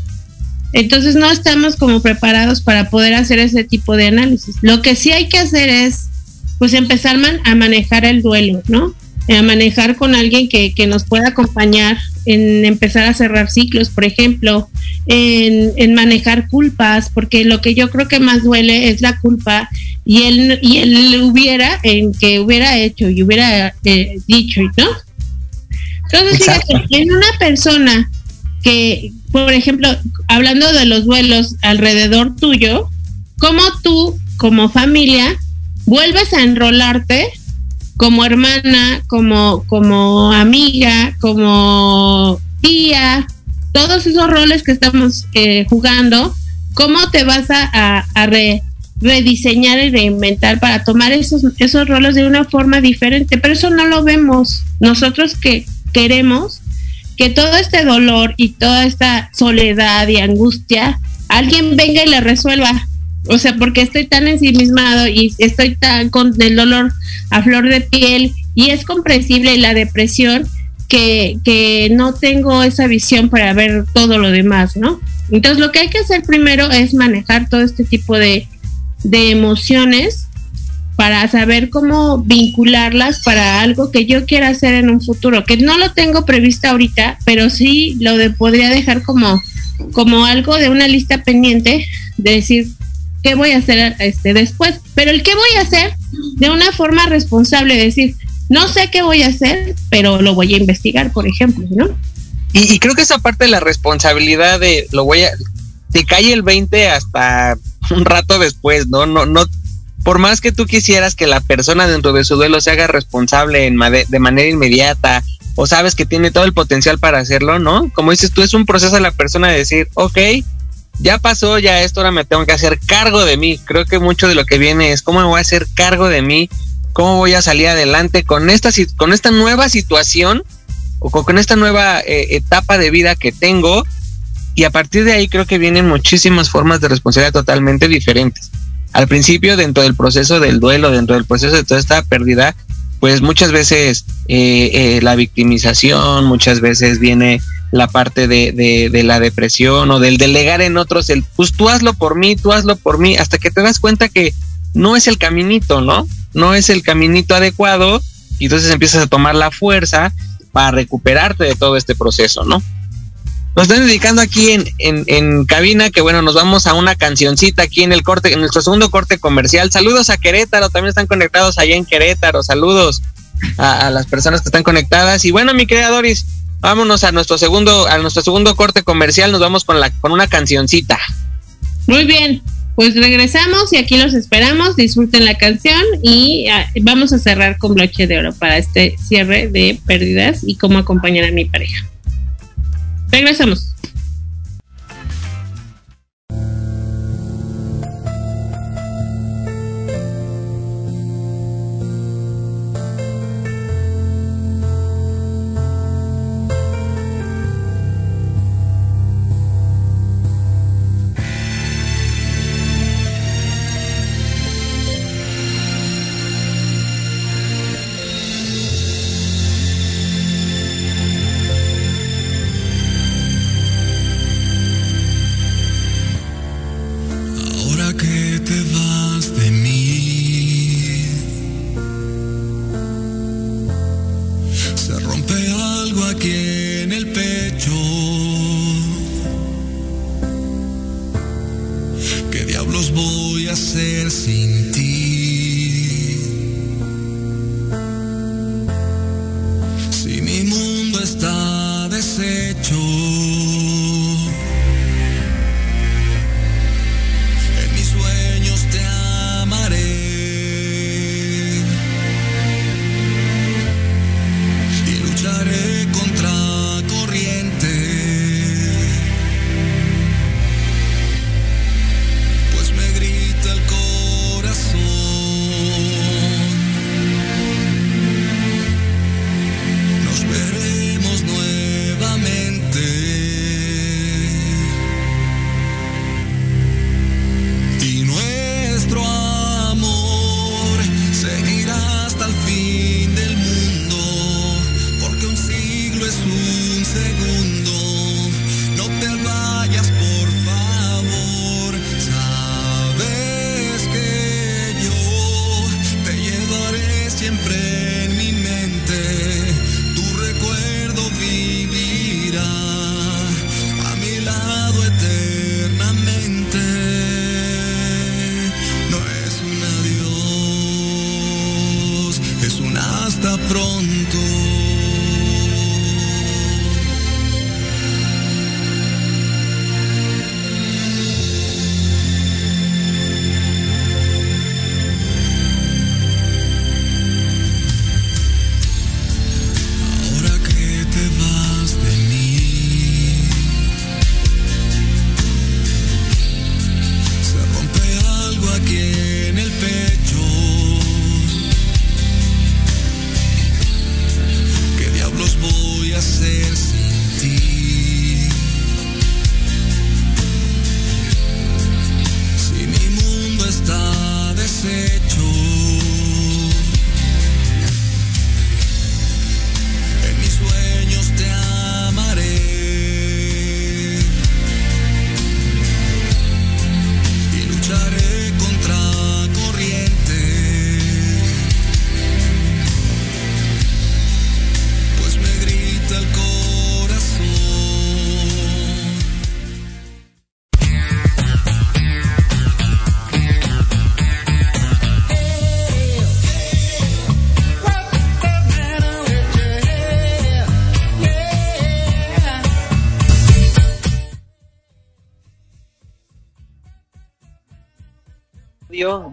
D: Entonces no estamos como preparados para poder hacer ese tipo de análisis. Lo que sí hay que hacer es, pues empezar a manejar el duelo, ¿no? A manejar con alguien que, que nos pueda acompañar en empezar a cerrar ciclos, por ejemplo, en, en, manejar culpas, porque lo que yo creo que más duele es la culpa y él, y él hubiera, en que hubiera hecho y hubiera eh, dicho, ¿no? Entonces, fíjate, en una persona que, por ejemplo, hablando de los vuelos alrededor tuyo, ¿cómo tú, como familia, vuelves a enrolarte como hermana, como, como amiga, como tía, todos esos roles que estamos eh, jugando, ¿cómo te vas a, a, rediseñar y reinventar para tomar esos, esos roles de una forma diferente? Pero eso no lo vemos. Nosotros que queremos que todo este dolor y toda esta soledad y angustia, alguien venga y le resuelva. O sea, porque estoy tan ensimismado y estoy tan con el dolor a flor de piel y es comprensible la depresión que, que no tengo esa visión para ver todo lo demás, ¿no? Entonces lo que hay que hacer primero es manejar todo este tipo de, de emociones para saber cómo vincularlas para algo que yo quiera hacer en un futuro, que no lo tengo previsto ahorita, pero sí lo de, podría dejar como, como algo de una lista pendiente de decir qué voy a hacer este después, pero el qué voy a hacer de una forma responsable, decir, no sé qué voy a hacer, pero lo voy a investigar, por ejemplo, ¿no?
C: Y, y creo que esa parte de la responsabilidad de lo voy a te cae el 20 hasta un rato después, ¿no? No, no, por más que tú quisieras que la persona dentro de su duelo se haga responsable en de manera inmediata o sabes que tiene todo el potencial para hacerlo, ¿no? Como dices tú, es un proceso a la persona de decir, ok, ya pasó, ya esto, ahora me tengo que hacer cargo de mí. Creo que mucho de lo que viene es cómo me voy a hacer cargo de mí, cómo voy a salir adelante con esta, con esta nueva situación o con esta nueva eh, etapa de vida que tengo. Y a partir de ahí creo que vienen muchísimas formas de responsabilidad totalmente diferentes al principio dentro del proceso del duelo, dentro del proceso de toda esta pérdida, pues muchas veces eh, eh, la victimización, muchas veces viene la parte de, de, de, la depresión o del delegar en otros, el pues tú hazlo por mí, tú hazlo por mí, hasta que te das cuenta que no es el caminito, ¿no? No es el caminito adecuado y entonces empiezas a tomar la fuerza para recuperarte de todo este proceso, ¿no? Nos están dedicando aquí en, en, en, cabina, que bueno, nos vamos a una cancioncita aquí en el corte, en nuestro segundo corte comercial. Saludos a Querétaro, también están conectados allá en Querétaro. Saludos a, las personas que están conectadas. Y bueno, mi creadoris, vámonos a nuestro segundo, a nuestro segundo corte comercial, nos vamos con la, con una cancioncita.
D: Muy bien, pues regresamos y aquí los esperamos. Disfruten la canción y uh, vamos a cerrar con broche de oro para este cierre de pérdidas y cómo acompañar a mi pareja. Regresamos.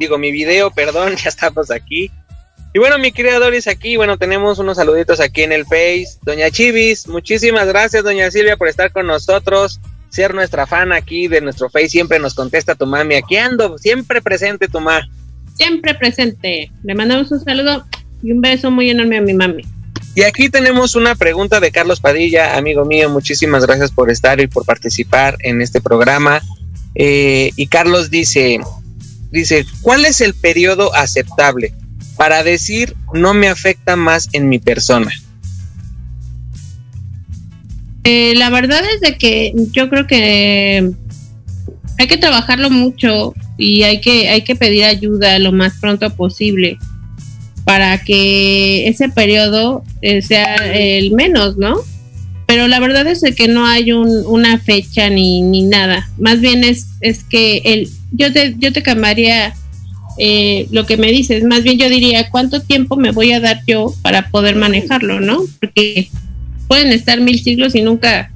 C: Digo mi video, (laughs) perdón, ya estamos aquí. Y bueno, mi creadores aquí, bueno, tenemos unos saluditos aquí en el Face. Doña Chivis, muchísimas gracias, doña Silvia, por estar con nosotros, ser nuestra fan aquí de nuestro Face. Siempre nos contesta tu mami, aquí ando, siempre presente tu ma.
D: Siempre presente. Le mandamos un saludo y un beso muy enorme a mi mami.
C: Y aquí tenemos una pregunta de Carlos Padilla, amigo mío, muchísimas gracias por estar y por participar en este programa. Eh, y Carlos dice, dice, ¿cuál es el periodo aceptable para decir no me afecta más en mi persona?
D: Eh, la verdad es de que yo creo que hay que trabajarlo mucho y hay que, hay que pedir ayuda lo más pronto posible para que ese periodo eh, sea el menos, ¿no? Pero la verdad es de que no hay un, una fecha ni, ni nada. Más bien es, es que el, yo, te, yo te cambiaría eh, lo que me dices. Más bien yo diría, ¿cuánto tiempo me voy a dar yo para poder manejarlo, ¿no? Porque pueden estar mil siglos y nunca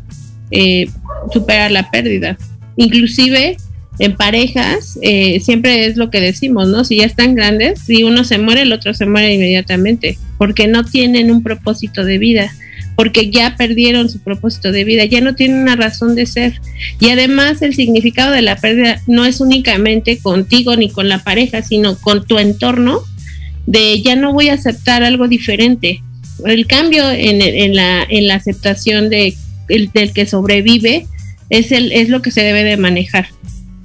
D: eh, superar la pérdida. Inclusive en parejas, eh, siempre es lo que decimos, ¿no? Si ya están grandes, si uno se muere, el otro se muere inmediatamente, porque no tienen un propósito de vida, porque ya perdieron su propósito de vida, ya no tienen una razón de ser. Y además el significado de la pérdida no es únicamente contigo ni con la pareja, sino con tu entorno, de ya no voy a aceptar algo diferente. El cambio en, la aceptación de, el, del que sobrevive es, el, es lo que se debe de manejar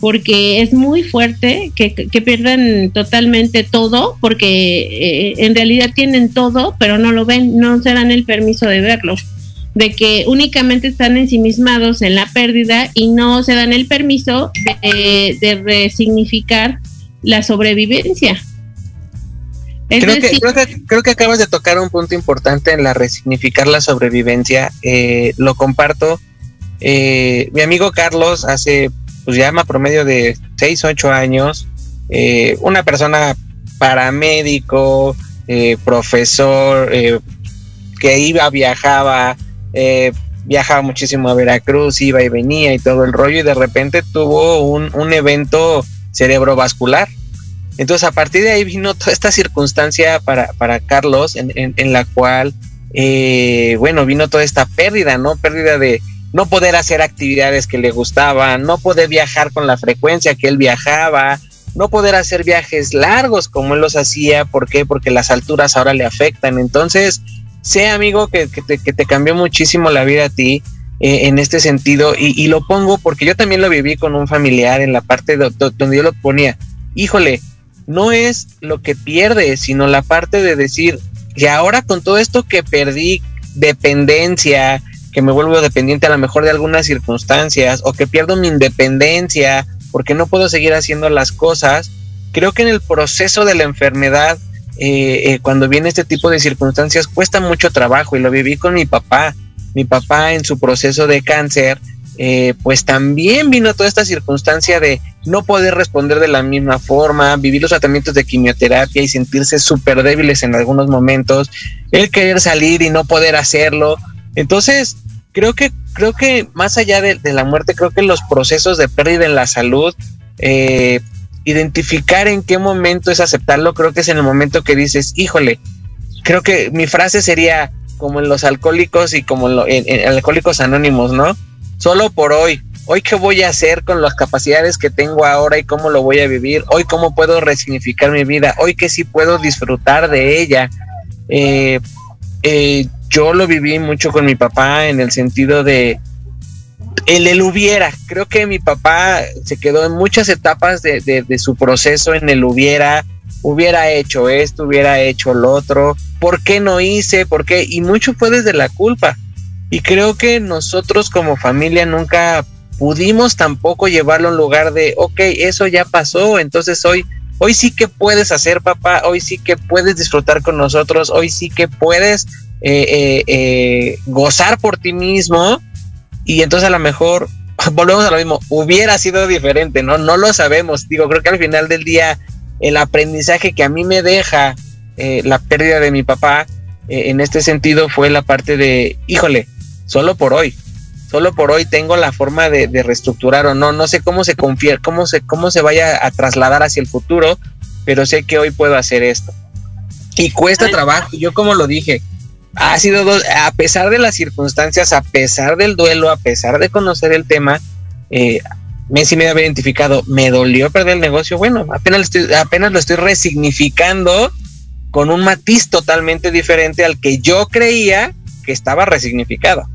D: porque es muy fuerte que, que pierdan totalmente todo, porque eh, en realidad tienen todo, pero no lo ven, no se dan el permiso de verlo, de que únicamente están ensimismados en la pérdida y no se dan el permiso de, de resignificar la sobrevivencia.
C: Creo, que, creo, que, creo, que, acabas de tocar un punto importante en la resignificar la sobrevivencia. Eh, lo comparto. Eh, mi amigo Carlos hace pues llama promedio de 6, 8 años, eh, una persona paramédico, eh, profesor, eh, que iba, viajaba, viajaba muchísimo a Veracruz, iba y venía y todo el rollo, y de repente tuvo un, un evento cerebrovascular. Entonces a partir de ahí vino toda esta circunstancia para, para Carlos, en, en, la cual, bueno, vino toda esta pérdida, ¿no? Pérdida de, no poder hacer actividades que le gustaban, no poder viajar con la frecuencia que él viajaba, no poder hacer viajes largos como él los hacía. ¿Por qué? Porque las alturas ahora le afectan. Entonces, sé amigo que, te, cambió muchísimo la vida a ti eh, en este sentido y, lo pongo porque yo también lo viví con un familiar en la parte donde yo lo ponía. Híjole, no es lo que pierde, sino la parte de decir, y ahora con todo esto que perdí, dependencia, que me vuelvo dependiente a lo mejor de algunas circunstancias o que pierdo mi independencia porque no puedo seguir haciendo las cosas, creo que en el proceso de la enfermedad, eh, eh, cuando viene este tipo de circunstancias, cuesta mucho trabajo y lo viví con mi papá. Mi papá en su proceso de cáncer, eh, pues también vino toda esta circunstancia de no poder responder de la misma forma, vivir los tratamientos de quimioterapia y sentirse súper débiles en algunos momentos, el querer salir y no poder hacerlo. Entonces, creo que, creo que más allá de, la muerte, creo que los procesos de pérdida en la salud, eh, identificar en qué momento es aceptarlo, creo que es en el momento que dices, híjole, creo que mi frase sería como en los alcohólicos y como en, en, alcohólicos anónimos, ¿no? Solo por hoy. Hoy qué voy a hacer con las capacidades que tengo ahora y cómo lo voy a vivir. Hoy cómo puedo resignificar mi vida. Hoy que sí puedo disfrutar de ella. Eh, eh, yo lo viví mucho con mi papá en el sentido de el hubiera. Creo que mi papá se quedó en muchas etapas de, de, su proceso en el hubiera, hubiera hecho esto, hubiera hecho lo otro, ¿por qué no hice? ¿Por qué? Y mucho fue desde la culpa. Y creo que nosotros como familia nunca pudimos tampoco llevarlo a un lugar de, ok, eso ya pasó, entonces hoy, hoy sí que puedes hacer papá, hoy sí que puedes disfrutar con nosotros, hoy sí que puedes eh, eh, eh, gozar por ti mismo y entonces a lo mejor (laughs) volvemos a lo mismo, hubiera sido diferente, ¿no? No lo sabemos, digo, creo que al final del día el aprendizaje que a mí me deja la pérdida de mi papá en este sentido fue la parte de, híjole, solo por hoy, solo por hoy tengo la forma de, reestructurar o no, no sé cómo se confía, cómo se, cómo se vaya a trasladar hacia el futuro, pero sé que hoy puedo hacer esto. Y cuesta trabajo, yo como lo dije, ha sido dos, a pesar de las circunstancias, a pesar del duelo, a pesar de conocer el tema, eh, Messi me había identificado, me dolió perder el negocio, bueno, apenas, estoy, apenas lo estoy resignificando con un matiz totalmente diferente al que yo creía que estaba resignificado.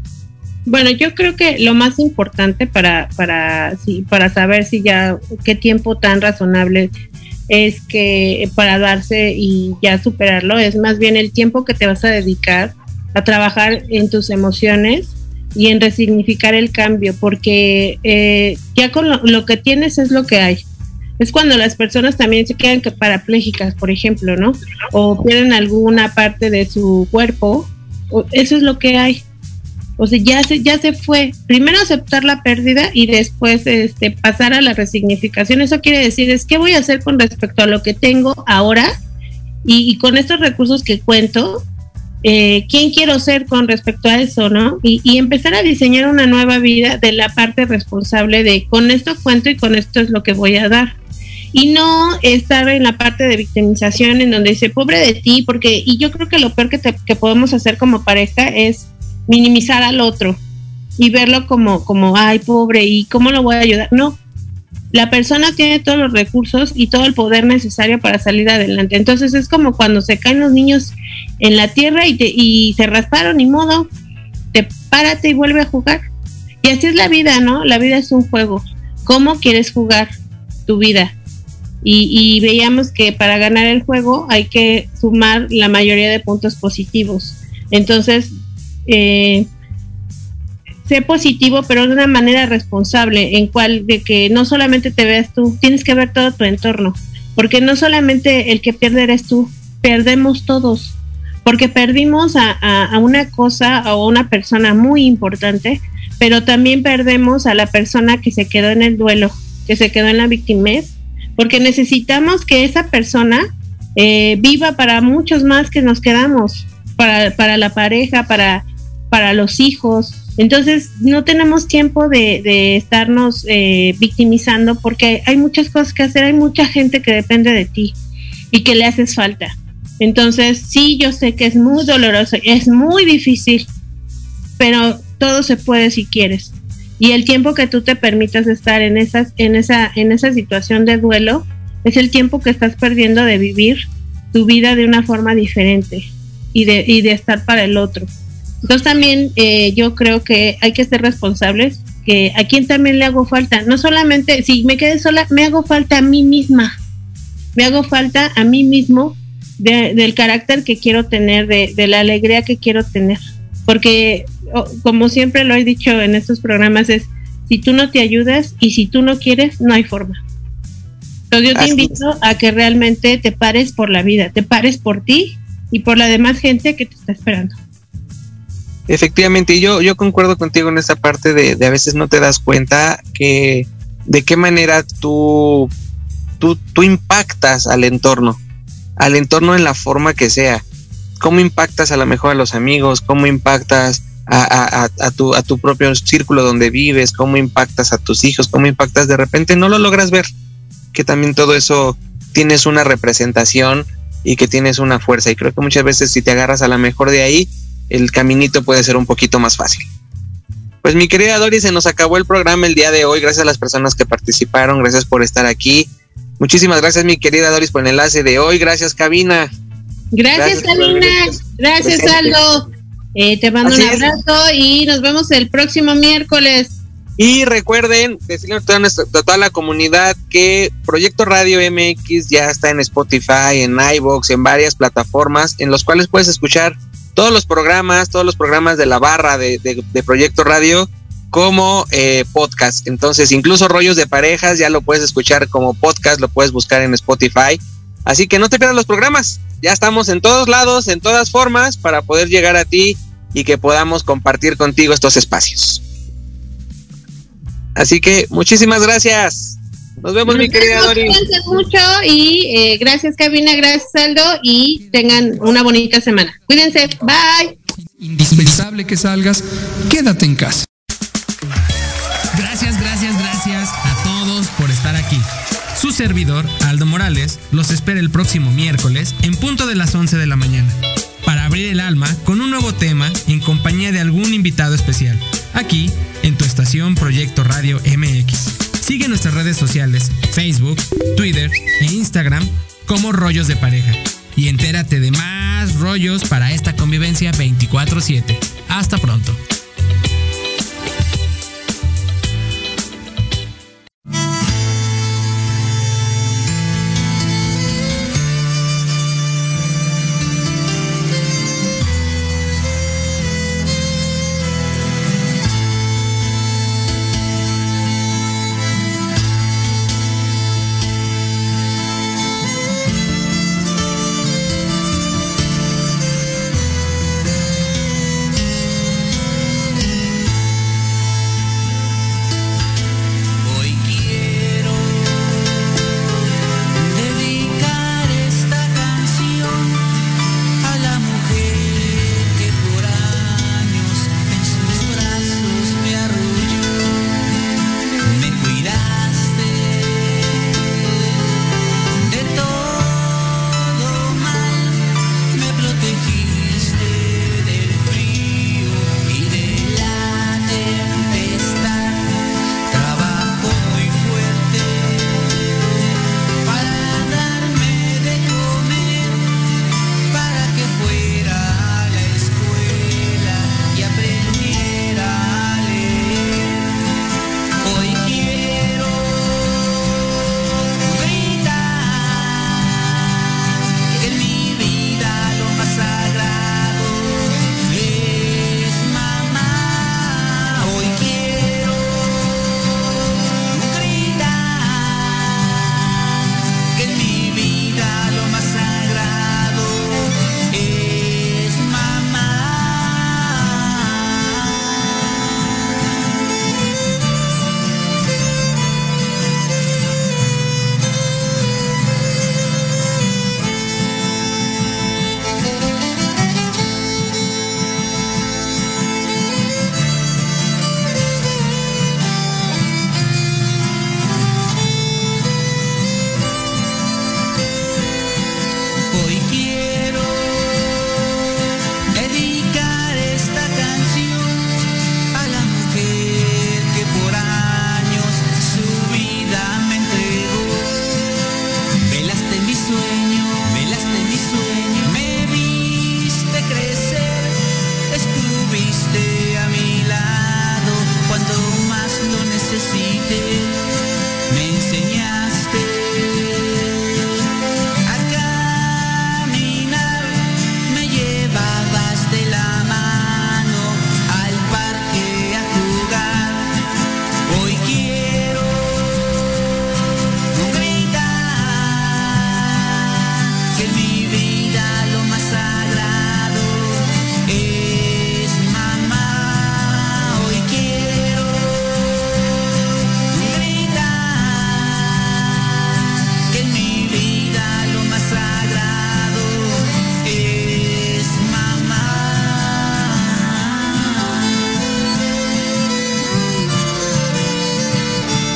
D: Bueno, yo creo que lo más importante para, para, sí, para saber si ya qué tiempo tan razonable es que para darse y ya superarlo es más bien el tiempo que te vas a dedicar a trabajar en tus emociones y en resignificar el cambio, porque eh, ya con lo, que tienes es lo que hay. Es cuando las personas también se quedan parapléjicas, por ejemplo, ¿no? O pierden alguna parte de su cuerpo. eso es lo que hay. O sea, ya se, ya se fue. Primero aceptar la pérdida y después este, pasar a la resignificación. Eso quiere decir es qué voy a hacer con respecto a lo que tengo ahora y, con estos recursos que cuento, eh, quién quiero ser con respecto a eso, ¿no? Y, y, empezar a diseñar una nueva vida de la parte responsable de con esto cuento y con esto es lo que voy a dar. Y no estar en la parte de victimización en donde dice, pobre de ti, porque, y yo creo que lo peor que, que podemos hacer como pareja es minimizar al otro y verlo como, como, ay, pobre, ¿y cómo lo voy a ayudar? No, la persona tiene todos los recursos y todo el poder necesario para salir adelante. Entonces es como cuando se caen los niños en la tierra y, te, y se rasparon, ni modo, te párate y vuelve a jugar. Y así es la vida, ¿no? La vida es un juego. ¿Cómo quieres jugar tu vida? Y, y veíamos que para ganar el juego hay que sumar la mayoría de puntos positivos. Entonces, eh, positivo, pero de una manera responsable, en cual de que no solamente te veas tú, tienes que ver todo tu entorno, porque no solamente el que pierde eres tú, perdemos todos, porque perdimos a, a una cosa o a una persona muy importante, pero también perdemos a la persona que se quedó en el duelo que se quedó en la victimez, porque necesitamos que esa persona eh, viva para muchos más que nos quedamos, para, para la pareja, para, para los hijos. Entonces, no tenemos tiempo de, de estarnos eh, victimizando porque hay muchas cosas que hacer, hay mucha gente que depende de ti y que le haces falta. Entonces, sí, yo sé que es muy doloroso, es muy difícil, pero todo se puede si quieres. Y el tiempo que tú te permitas estar en esas, en esa, en esa situación de duelo, es el tiempo que estás perdiendo de vivir tu vida de una forma diferente y de, y de estar para el otro. Entonces también eh, yo creo que hay que ser responsables, que a quien también le hago falta, no solamente, si me quedé sola, me hago falta a mí misma, me hago falta a mí mismo del carácter que quiero tener, de, de, la alegría que quiero tener. Porque, como siempre lo he dicho en estos programas, es si tú no te ayudas y si tú no quieres, no hay forma. Entonces yo te invito a que realmente te pares por la vida, te pares por ti y por la demás gente que te está esperando.
C: Efectivamente, yo, yo concuerdo contigo en esa parte de, de a veces no te das cuenta que de qué manera tú, tú, tú impactas al entorno al entorno en la forma que sea. ¿Cómo impactas a lo mejor a los amigos? ¿Cómo impactas a, a, a, tu, a tu propio círculo donde vives? ¿Cómo impactas a tus hijos? ¿Cómo impactas de repente? No lo logras ver, que también todo eso tienes una representación y que tienes una fuerza. Y creo que muchas veces si te agarras a la mejor de ahí, el caminito puede ser un poquito más fácil. Pues mi querida Doris, se nos acabó el programa el día de hoy. Gracias a las personas que participaron, gracias por estar aquí. Muchísimas gracias, mi querida Doris, por el enlace de hoy. Gracias, Cabina.
D: Gracias, Cabina. Gracias, Aldo. Eh, te mando Así un abrazo es. y nos vemos el próximo miércoles.
C: Y recuerden decirle a toda, nuestra, a toda la comunidad que Proyecto Radio MX ya está en Spotify, en iBox, en varias plataformas en los cuales puedes escuchar todos los programas, todos los programas de la barra de, de, de Proyecto Radio como eh, podcast. Entonces, incluso rollos de parejas ya lo puedes escuchar como podcast, lo puedes buscar en Spotify. Así que no te pierdas los programas. Ya estamos en todos lados, en todas formas, para poder llegar a ti y que podamos compartir contigo estos espacios. Así que muchísimas gracias. Nos vemos, Nos mi querida Dori.
D: mucho y eh, gracias, Cabina, gracias, Aldo, y tengan una bonita semana. Cuídense, bye.
I: Indispensable que salgas, quédate en casa.
E: Gracias, gracias, gracias a todos por estar aquí. Su servidor, Aldo Morales, los espera el próximo miércoles en punto de las 11 de la mañana para abrir el alma con un nuevo tema en compañía de algún invitado especial, aquí en tu estación Proyecto Radio MX. Sigue nuestras redes sociales, Facebook, Twitter e Instagram como Rollos de Pareja y entérate de más rollos para esta convivencia 24/7. Hasta pronto.